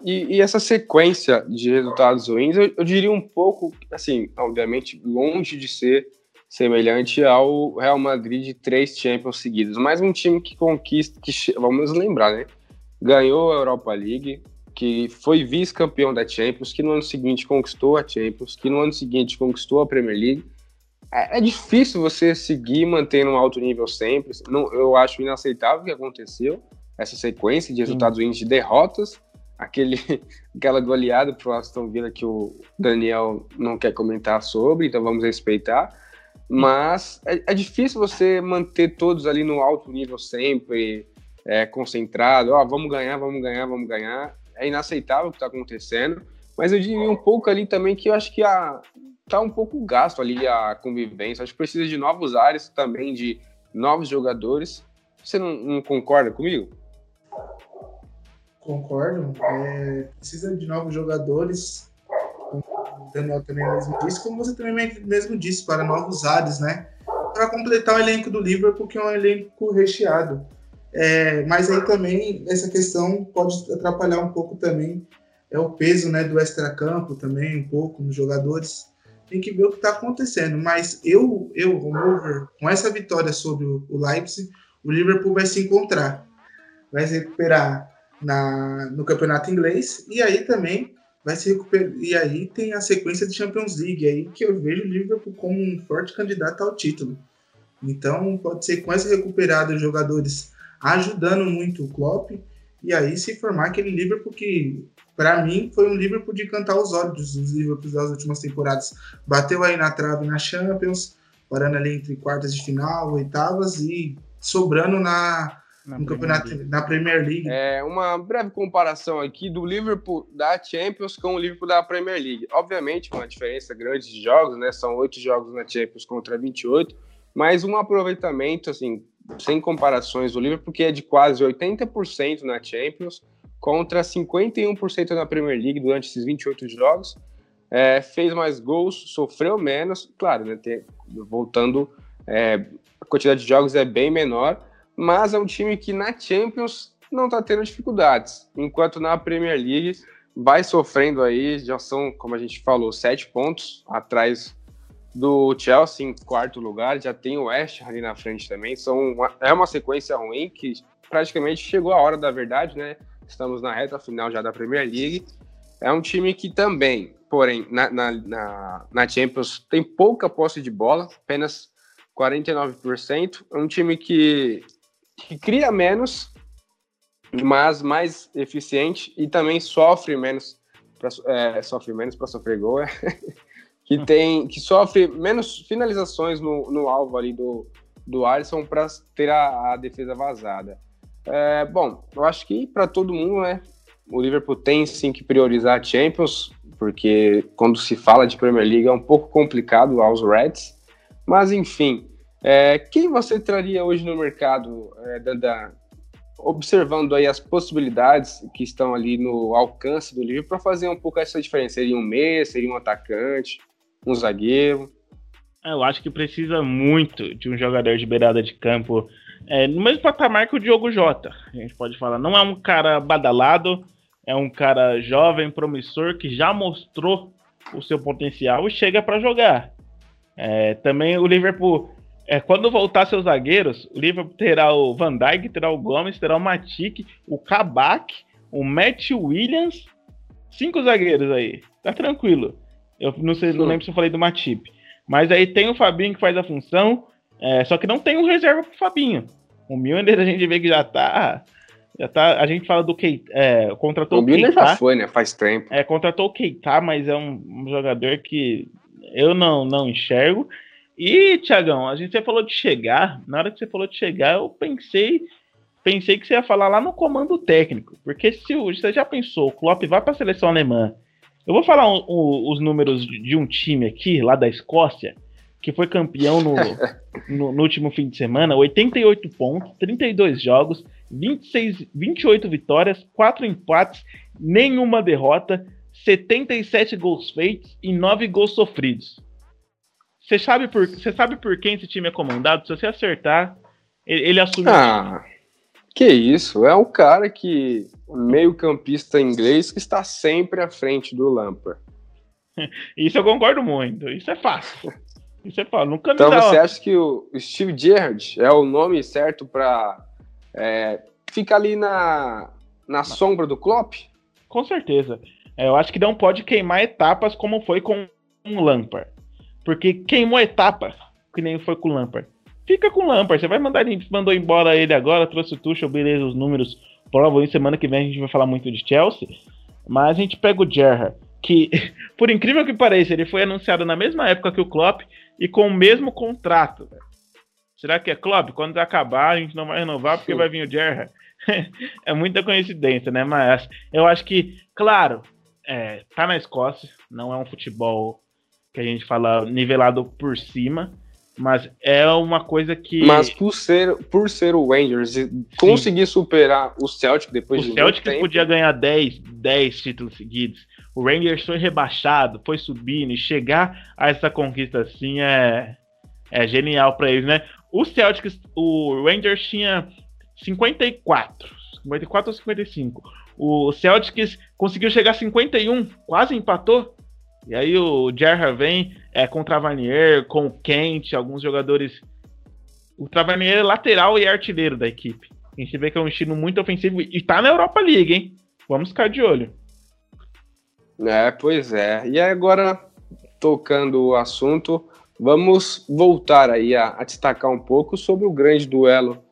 E, e essa sequência de resultados ruins, eu, eu diria um pouco, assim, obviamente, longe de ser semelhante ao Real Madrid de três Champions seguidos, mas um time que conquista, que vamos lembrar, né? Ganhou a Europa League, que foi vice-campeão da Champions, que no ano seguinte conquistou a Champions, que no ano seguinte conquistou a Premier League. É, é difícil você seguir mantendo um alto nível sempre. Não, eu acho inaceitável o que aconteceu, essa sequência de resultados ruins de derrotas aquele, aquela goleada pro Aston Villa que o Daniel não quer comentar sobre, então vamos respeitar. Mas é, é difícil você manter todos ali no alto nível sempre, é, concentrado. Ó, vamos ganhar, vamos ganhar, vamos ganhar. É inaceitável o que está acontecendo. Mas eu diria um pouco ali também que eu acho que a, tá um pouco gasto ali a convivência. Acho que precisa de novos ares também, de novos jogadores. Você não, não concorda comigo? Concordo. É, precisa de novos jogadores. O Daniel também mesmo disse, como você também mesmo disse, para novos ares, né? Para completar o elenco do Liverpool, que é um elenco recheado. É, mas aí também essa questão pode atrapalhar um pouco também é o peso né, do extracampo também, um pouco nos jogadores. Tem que ver o que está acontecendo. Mas eu, eu, Romover, com essa vitória sobre o Leipzig, o Liverpool vai se encontrar. Vai se recuperar na, no campeonato inglês e aí também vai se recuperar. E aí tem a sequência de Champions League, aí que eu vejo o Liverpool como um forte candidato ao título. Então pode ser com essa recuperada os jogadores ajudando muito o Klopp e aí se formar aquele Liverpool que para mim foi um Liverpool de cantar os olhos dos Liverpool das últimas temporadas. Bateu aí na trave na Champions, parando ali entre quartas de final, oitavas e sobrando na na no campeonato, League. na Premier League. É uma breve comparação aqui do Liverpool da Champions com o Liverpool da Premier League. Obviamente, uma diferença grande de jogos, né? São oito jogos na Champions contra 28, mas um aproveitamento, assim, sem comparações do Liverpool, que é de quase 80% na Champions contra 51% na Premier League durante esses 28 jogos. É, fez mais gols, sofreu menos, claro, né? Tem, voltando, é, a quantidade de jogos é bem menor, mas é um time que na Champions não está tendo dificuldades, enquanto na Premier League vai sofrendo aí, já são, como a gente falou, sete pontos atrás do Chelsea em quarto lugar, já tem o West ali na frente também, são uma, é uma sequência ruim que praticamente chegou a hora da verdade, né? Estamos na reta final já da Premier League. É um time que também, porém, na, na, na, na Champions tem pouca posse de bola, apenas 49%. É um time que que cria menos, mas mais eficiente e também sofre menos, pra, é, sofre menos para sofrer gol, é, que tem, que sofre menos finalizações no, no alvo ali do, do Alisson para ter a, a, defesa vazada. É, bom, eu acho que para todo mundo, né, o Liverpool tem sim que priorizar a Champions, porque quando se fala de Premier League é um pouco complicado aos Reds, mas enfim, é, quem você traria hoje no mercado, é, da, observando aí as possibilidades que estão ali no alcance do livro para fazer um pouco essa diferença? Seria um meia, seria um atacante, um zagueiro? É, eu acho que precisa muito de um jogador de beirada de campo é, no mesmo patamar que o Diogo Jota. A gente pode falar, não é um cara badalado, é um cara jovem, promissor, que já mostrou o seu potencial e chega para jogar. É, também o Liverpool é, quando voltar seus zagueiros, o Liverpool terá o Van Dijk, terá o Gomes, terá o Matic, o Kabak, o Matt Williams, cinco zagueiros aí. Tá tranquilo. Eu não sei, não lembro se eu falei do Matip. Mas aí tem o Fabinho que faz a função, é, só que não tem um reserva pro Fabinho. O Milner a gente vê que já tá. Já tá. A gente fala do Keita. É, contratou o, o Milner já foi, né? Faz tempo. É, contratou o Keita, mas é um, um jogador que eu não, não enxergo. E, Tiagão, a gente falou de chegar. Na hora que você falou de chegar, eu pensei pensei que você ia falar lá no comando técnico. Porque se você já pensou, o Klopp vai para a seleção alemã. Eu vou falar um, um, os números de um time aqui, lá da Escócia, que foi campeão no, no, no, último fim de semana: 88 pontos, 32 jogos, 26, 28 vitórias, 4 empates, nenhuma derrota, 77 gols feitos e 9 gols sofridos. Você sabe por, você sabe por quem esse time é comandado? Se você acertar, ele, ele assume. Ah, que isso? É um cara que meio campista inglês que está sempre à frente do Lampard. isso eu concordo muito. Isso é fácil. Isso é fácil. Nunca então você acha que o Steve Gerrard é o nome certo para é, ficar ali na, na sombra do Klopp? Com certeza. É, eu acho que não pode queimar etapas como foi com o Lampard. Porque queimou a etapa, que nem foi com o Lampard. Fica com o Lampard. Você vai mandar ele, mandou embora ele agora, trouxe o Tuchel, beleza, os números provam isso. Semana que vem a gente vai falar muito de Chelsea. Mas a gente pega o Gerrard, que, por incrível que pareça, ele foi anunciado na mesma época que o Klopp e com o mesmo contrato. Será que é Klopp? Quando acabar, a gente não vai renovar porque Sim. vai vir o Gerrard. é muita coincidência, né? Mas eu acho que, claro, é, tá na Escócia, não é um futebol que a gente fala nivelado por cima, mas é uma coisa que. Mas por ser, por ser o Rangers e conseguir superar o Celtic depois o de. O Celtic tempo, podia ganhar 10, 10 títulos seguidos. O Rangers foi rebaixado, foi subindo, e chegar a essa conquista assim é, é genial para eles, né? O Celtics, o Rangers tinha 54, 54 ou 55. O Celtics conseguiu chegar a 51, quase empatou. E aí o Gerrard vem é, com o Travanier, com o Kent, alguns jogadores. O Travanier é lateral e artilheiro da equipe. A gente vê que é um estilo muito ofensivo e tá na Europa League, hein? Vamos ficar de olho. É, pois é. E agora, tocando o assunto, vamos voltar aí a, a destacar um pouco sobre o grande duelo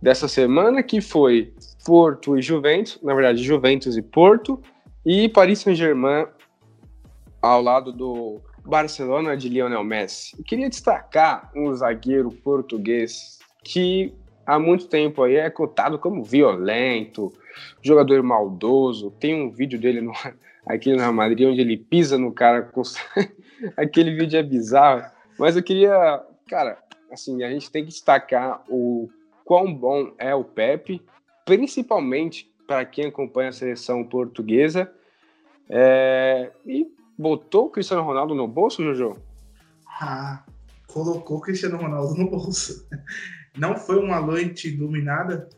dessa semana, que foi Porto e Juventus, na verdade, Juventus e Porto, e Paris Saint-Germain ao lado do Barcelona de Lionel Messi. Eu queria destacar um zagueiro português que há muito tempo aí é cotado como violento, jogador maldoso. Tem um vídeo dele no, aqui Real Madrid onde ele pisa no cara com aquele vídeo é bizarro. Mas eu queria, cara, assim, a gente tem que destacar o quão bom é o Pepe, principalmente para quem acompanha a seleção portuguesa. É, e botou o Cristiano Ronaldo no bolso, Jojo? Ah, colocou o Cristiano Ronaldo no bolso. Não foi uma noite dominada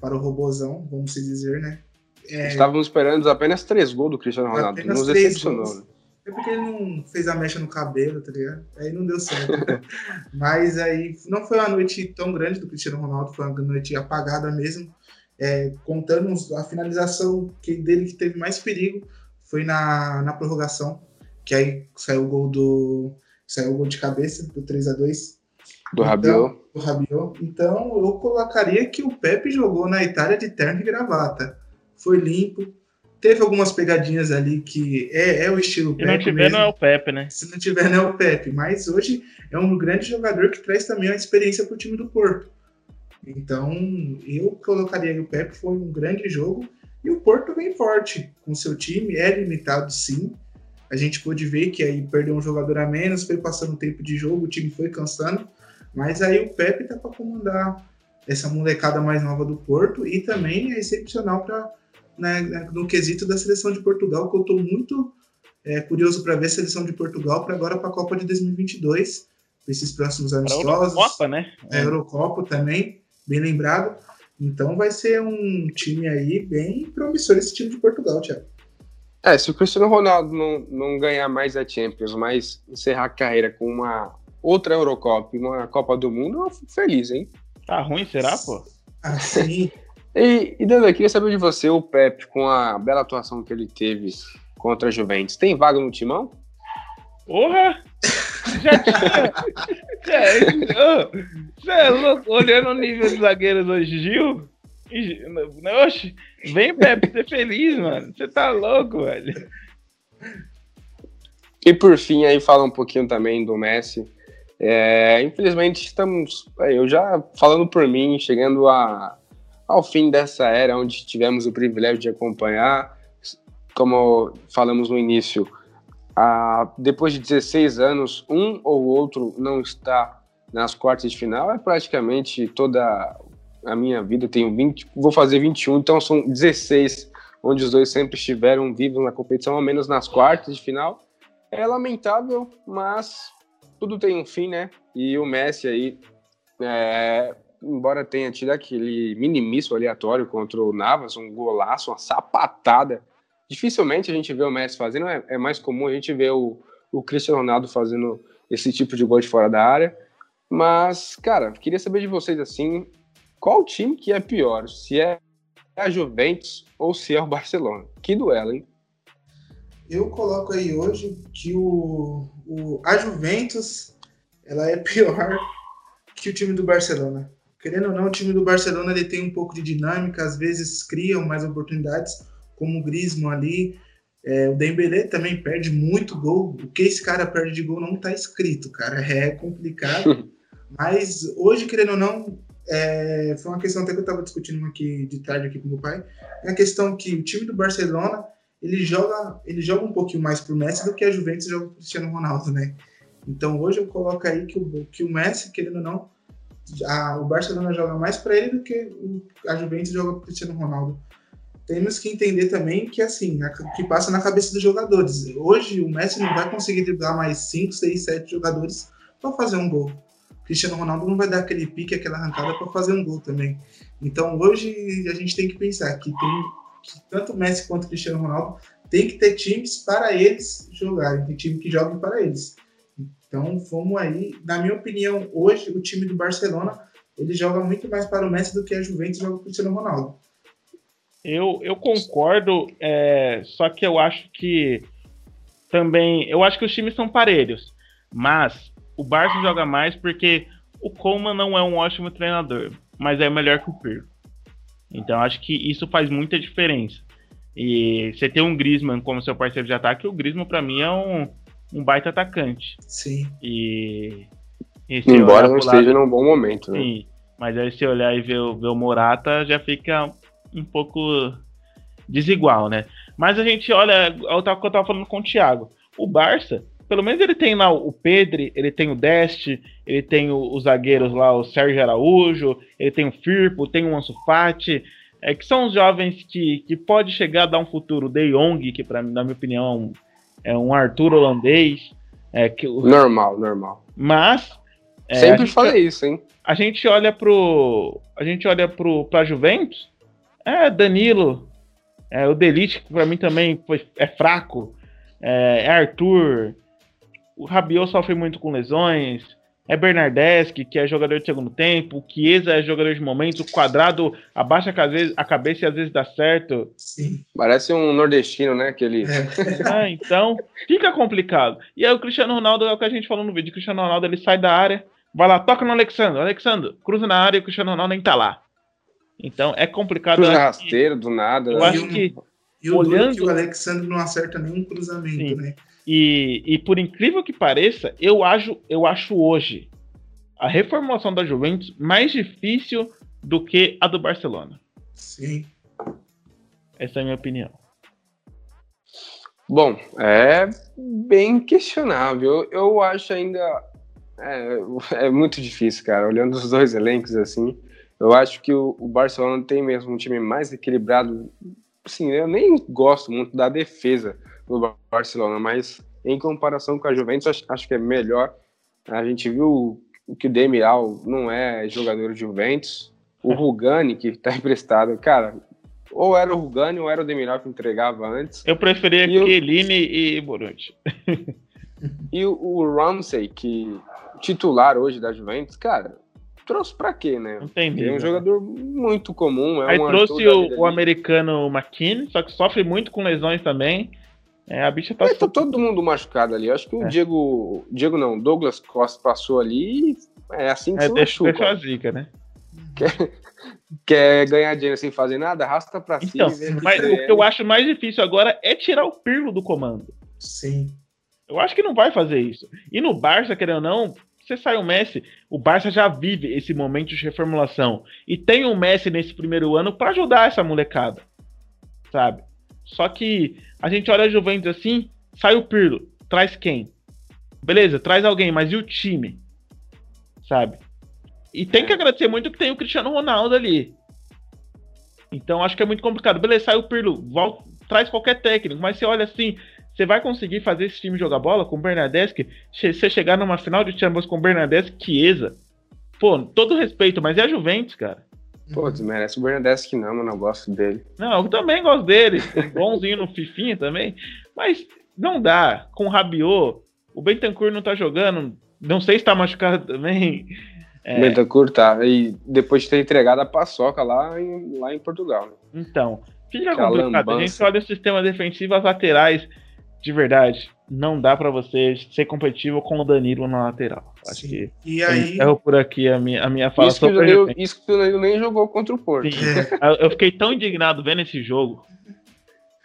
para o Robozão, vamos dizer, né? É... Estávamos esperando apenas três gols do Cristiano Ronaldo. Nos decepcionou. Né? É porque ele não fez a mecha no cabelo, tá ligado? Aí não deu certo. Mas aí não foi uma noite tão grande do Cristiano Ronaldo, foi uma noite apagada mesmo. É, contando a finalização que, dele que teve mais perigo foi na, na prorrogação, que aí saiu o gol do. Saiu o gol de cabeça do 3 a 2 Do então, Rabiot. Do Rabiot. Então eu colocaria que o Pepe jogou na Itália de terno e gravata. Foi limpo. Teve algumas pegadinhas ali que é, é o estilo Pepe. Se não tiver, mesmo. não é o Pepe, né? Se não tiver, não é o Pepe. Mas hoje é um grande jogador que traz também a experiência para o time do Porto. Então, eu colocaria o Pepe, foi um grande jogo. E o Porto vem forte com seu time, é limitado sim, a gente pôde ver que aí perdeu um jogador a menos, foi passando tempo de jogo, o time foi cansando, mas aí o Pepe tá para comandar essa molecada mais nova do Porto e também é excepcional para né, no quesito da seleção de Portugal, que eu estou muito é, curioso para ver a seleção de Portugal para agora para a Copa de 2022, esses próximos anos A Eurocopa, né? A Eurocopa também, bem lembrado. Então vai ser um time aí bem promissor esse time de Portugal, Thiago. É, se o Cristiano Ronaldo não, não ganhar mais a Champions, mas encerrar a carreira com uma outra Eurocopa e uma Copa do Mundo, eu fico feliz, hein? Tá ruim, será, pô? Ah, sim. e, e Dando, eu queria saber de você, o Pepe, com a bela atuação que ele teve contra a Juventus, tem vaga no timão? Porra! Já tinha. Você é louco? Olhando o nível dos zagueiros hoje, Gil? Oxe, vem, Pepe, ser feliz, mano. Você tá louco, velho. E por fim, aí fala um pouquinho também do Messi. É, infelizmente, estamos, é, eu já falando por mim, chegando a, ao fim dessa era, onde tivemos o privilégio de acompanhar, como falamos no início, a, depois de 16 anos, um ou outro não está nas quartas de final, é praticamente toda a minha vida, tenho 20, vou fazer 21, então são 16, onde os dois sempre estiveram vivos na competição, ao menos nas quartas de final. É lamentável, mas tudo tem um fim, né? E o Messi aí, é, embora tenha tido aquele minimício aleatório contra o Navas, um golaço, uma sapatada, dificilmente a gente vê o Messi fazendo, é, é mais comum a gente ver o, o Cristiano Ronaldo fazendo esse tipo de gol de fora da área. Mas, cara, queria saber de vocês assim, qual time que é pior? Se é a Juventus ou se é o Barcelona? Que duelo, hein? Eu coloco aí hoje que o, o, a Juventus ela é pior que o time do Barcelona. Querendo ou não, o time do Barcelona ele tem um pouco de dinâmica, às vezes criam mais oportunidades, como o Griezmann ali. É, o Dembélé também perde muito gol. O que esse cara perde de gol não está escrito, cara. É complicado. Mas hoje, querendo ou não, é, foi uma questão até que eu estava discutindo aqui de tarde aqui com meu pai. É a questão que o time do Barcelona ele joga, ele joga um pouquinho mais pro Messi do que a Juventus joga pro Cristiano Ronaldo, né? Então hoje eu coloco aí que o, que o Messi, querendo ou não, a, o Barcelona joga mais para ele do que o, a Juventus joga para o Cristiano Ronaldo. Temos que entender também que assim, a, que passa na cabeça dos jogadores. Hoje o Messi não vai conseguir driblar mais 5, 6, 7 jogadores para fazer um gol. Cristiano Ronaldo não vai dar aquele pique, aquela arrancada para fazer um gol também. Então hoje a gente tem que pensar que tem que tanto o Messi quanto o Cristiano Ronaldo tem que ter times para eles jogarem, tem time que jogue para eles. Então, vamos aí. Na minha opinião, hoje o time do Barcelona ele joga muito mais para o Messi do que a Juventus joga para o Cristiano Ronaldo. Eu, eu concordo, é, só que eu acho que também. Eu acho que os times são parelhos, mas o Barça joga mais porque o Coman não é um ótimo treinador, mas é melhor que o Pirlo. Então acho que isso faz muita diferença. E você ter um Griezmann como seu parceiro de ataque, o Griezmann para mim é um, um baita atacante. Sim. E. e Embora não esteja num bom momento, né? Sim. Mas aí se olhar e ver, ver o Morata, já fica um pouco desigual, né? Mas a gente olha, o que eu tava falando com o Thiago. O Barça, pelo menos ele tem lá o Pedri, ele tem o Deste, ele tem os zagueiros lá, o Sérgio Araújo, ele tem o Firpo, tem o Ansu Fati, é, que são os jovens que, que pode chegar a dar um futuro. O De Jong, que para mim, na minha opinião, é um, é um Arthur holandês. É, que, normal, normal. Mas. É, Sempre falei isso, hein? A gente olha pro. A gente olha pro, pra Juventus. É Danilo. É, o Delite, que pra mim também foi, é fraco. É, é Arthur. O Rabiot sofre muito com lesões é Bernardeschi, que é jogador de segundo tempo, o Chiesa é jogador de momento, o Quadrado abaixa a cabeça e às vezes dá certo. Sim. Parece um nordestino, né? Aquele... É. ah, então fica complicado. E aí o Cristiano Ronaldo, é o que a gente falou no vídeo, o Cristiano Ronaldo ele sai da área, vai lá, toca no Alexandre, Alexandre, cruza na área e o Cristiano Ronaldo nem tá lá. Então é complicado. Cruza rasteiro, do nada. Eu acho que... E o olhando... que o Alexandre não acerta nenhum cruzamento, Sim. né? E, e por incrível que pareça, eu acho, eu acho hoje a reformulação da Juventus mais difícil do que a do Barcelona. Sim. Essa é a minha opinião. Bom, é bem questionável. Eu acho ainda. É, é, muito difícil, cara. Olhando os dois elencos assim, eu acho que o, o Barcelona tem mesmo um time mais equilibrado. Sim, eu nem gosto muito da defesa do Barcelona, mas em comparação com a Juventus, acho, acho que é melhor. A gente viu que o Demiral não é jogador de Juventus. O Rugani, que está emprestado, cara, ou era o Rugani ou era o Demiral que entregava antes. Eu preferia e Chiellini e Borucci. e o, o Ramsey, que titular hoje da Juventus, cara, trouxe pra quê, né? Entendi. É um jogador muito comum. É Aí um trouxe o, o americano McKinney, só que sofre muito com lesões também. É, a bicha tá. tá todo mundo machucado ali. Acho que o é. Diego. Diego não, Douglas Costa passou ali e é assim que é, se deixa, machuca. Deixa a zica, né? Quer, quer ganhar dinheiro sem fazer nada? Arrasta pra então, cima. Mas, o que eu acho mais difícil agora é tirar o Pirlo do comando. Sim. Eu acho que não vai fazer isso. E no Barça, querendo ou não, você sai o Messi, o Barça já vive esse momento de reformulação. E tem o Messi nesse primeiro ano para ajudar essa molecada. Sabe? Só que a gente olha a Juventus assim, sai o Pirlo, traz quem? Beleza, traz alguém, mas e o time? Sabe? E tem que agradecer muito que tem o Cristiano Ronaldo ali. Então acho que é muito complicado. Beleza, sai o Pirlo, volta, traz qualquer técnico, mas você olha assim, você vai conseguir fazer esse time jogar bola com o Bernadeschi? Você chegar numa final de Champions com o Bernadeschi, Chiesa. Pô, todo respeito, mas é a Juventus, cara. Pô, desmerece o Bernadeschi não, mano, eu gosto dele. Não, eu também gosto dele. Bonzinho no Fifinha também. Mas não dá. Com o Rabiot, o Bentancur não tá jogando. Não sei se tá machucado também. É... Bentancur tá. E depois de ter entregado a paçoca lá em, lá em Portugal. Né? Então, fica complicado. A gente olha o sistema defensivo, as laterais de verdade, não dá para você ser competitivo com o Danilo na lateral. Acho Sim. que e aí encerro por aqui a minha, a minha fala isso que Danilo, Isso que o Danilo nem jogou contra o Porto. É. Eu fiquei tão indignado vendo esse jogo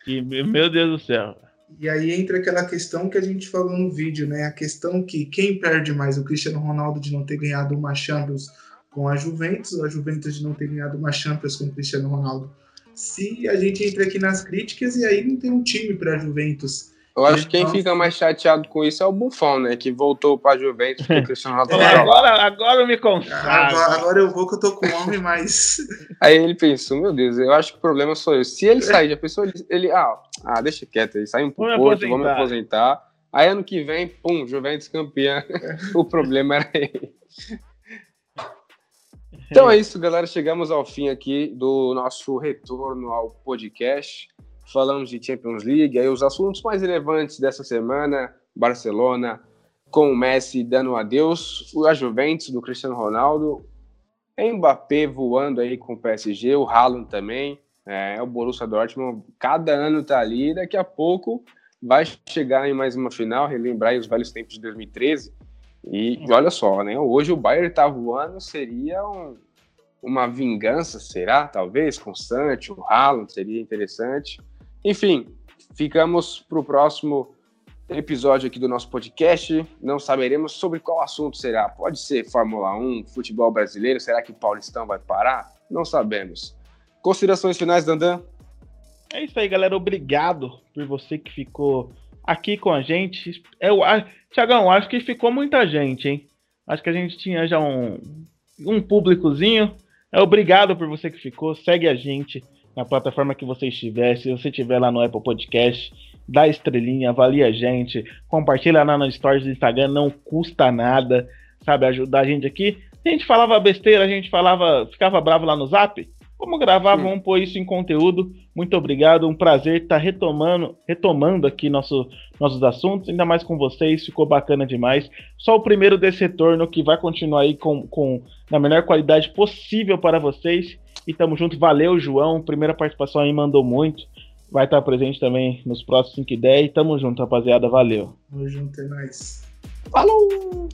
que, meu Deus do céu. E aí entra aquela questão que a gente falou no vídeo, né? A questão que quem perde mais, o Cristiano Ronaldo de não ter ganhado uma Champions com a Juventus, ou a Juventus de não ter ganhado uma Champions com o Cristiano Ronaldo. Se a gente entra aqui nas críticas e aí não tem um time para a Juventus Eu acho que quem fica mais chateado com isso é o Buffon, né? Que voltou pra Juventus pro Cristiano Ronaldo. É, agora, agora eu me consagro. Agora, agora eu vou que eu tô com homem, mas. Aí ele pensou, meu Deus, eu acho que o problema sou eu. Se ele sair, já pensou, ele, ele ah, ah, deixa quieto, ele sai um pouco, vamos me aposentar. Aí ano que vem, pum, Juventus campeã. o problema era ele. Então é isso, galera. Chegamos ao fim aqui do nosso retorno ao podcast. Falamos de Champions League, aí os assuntos mais relevantes dessa semana: Barcelona com o Messi dando adeus, a Juventus do Cristiano Ronaldo, Mbappé voando aí com o PSG, o Haaland também, é, o Borussia Dortmund, cada ano tá ali, daqui a pouco vai chegar em mais uma final, relembrar os velhos tempos de 2013. E, e olha só, né? Hoje o Bayern tá voando, seria um, uma vingança, será? Talvez, constante, o Haaland seria interessante. Enfim, ficamos para o próximo episódio aqui do nosso podcast. Não saberemos sobre qual assunto será. Pode ser Fórmula 1, futebol brasileiro. Será que o Paulistão vai parar? Não sabemos. Considerações finais, Dandan? É isso aí, galera. Obrigado por você que ficou aqui com a gente. Eu, Tiagão, acho que ficou muita gente, hein? Acho que a gente tinha já um, um públicozinho. É, obrigado por você que ficou. Segue a gente na plataforma que você estiver. Se você estiver lá no Apple Podcast, dá estrelinha, avalia a gente, compartilha lá no Stories do Instagram, não custa nada, sabe? Ajudar a gente aqui. A gente falava besteira, a gente falava, ficava bravo lá no Zap. Vamos gravar, vamos pôr isso em conteúdo. Muito obrigado, um prazer estar retomando, retomando aqui nosso, nossos assuntos, ainda mais com vocês, ficou bacana demais. Só o primeiro desse retorno que vai continuar aí com, com na melhor qualidade possível para vocês. E tamo junto. Valeu, João. Primeira participação aí mandou muito. Vai estar presente também nos próximos 5 e 10. Tamo junto, rapaziada. Valeu. Tamo junto, é nóis. Falou!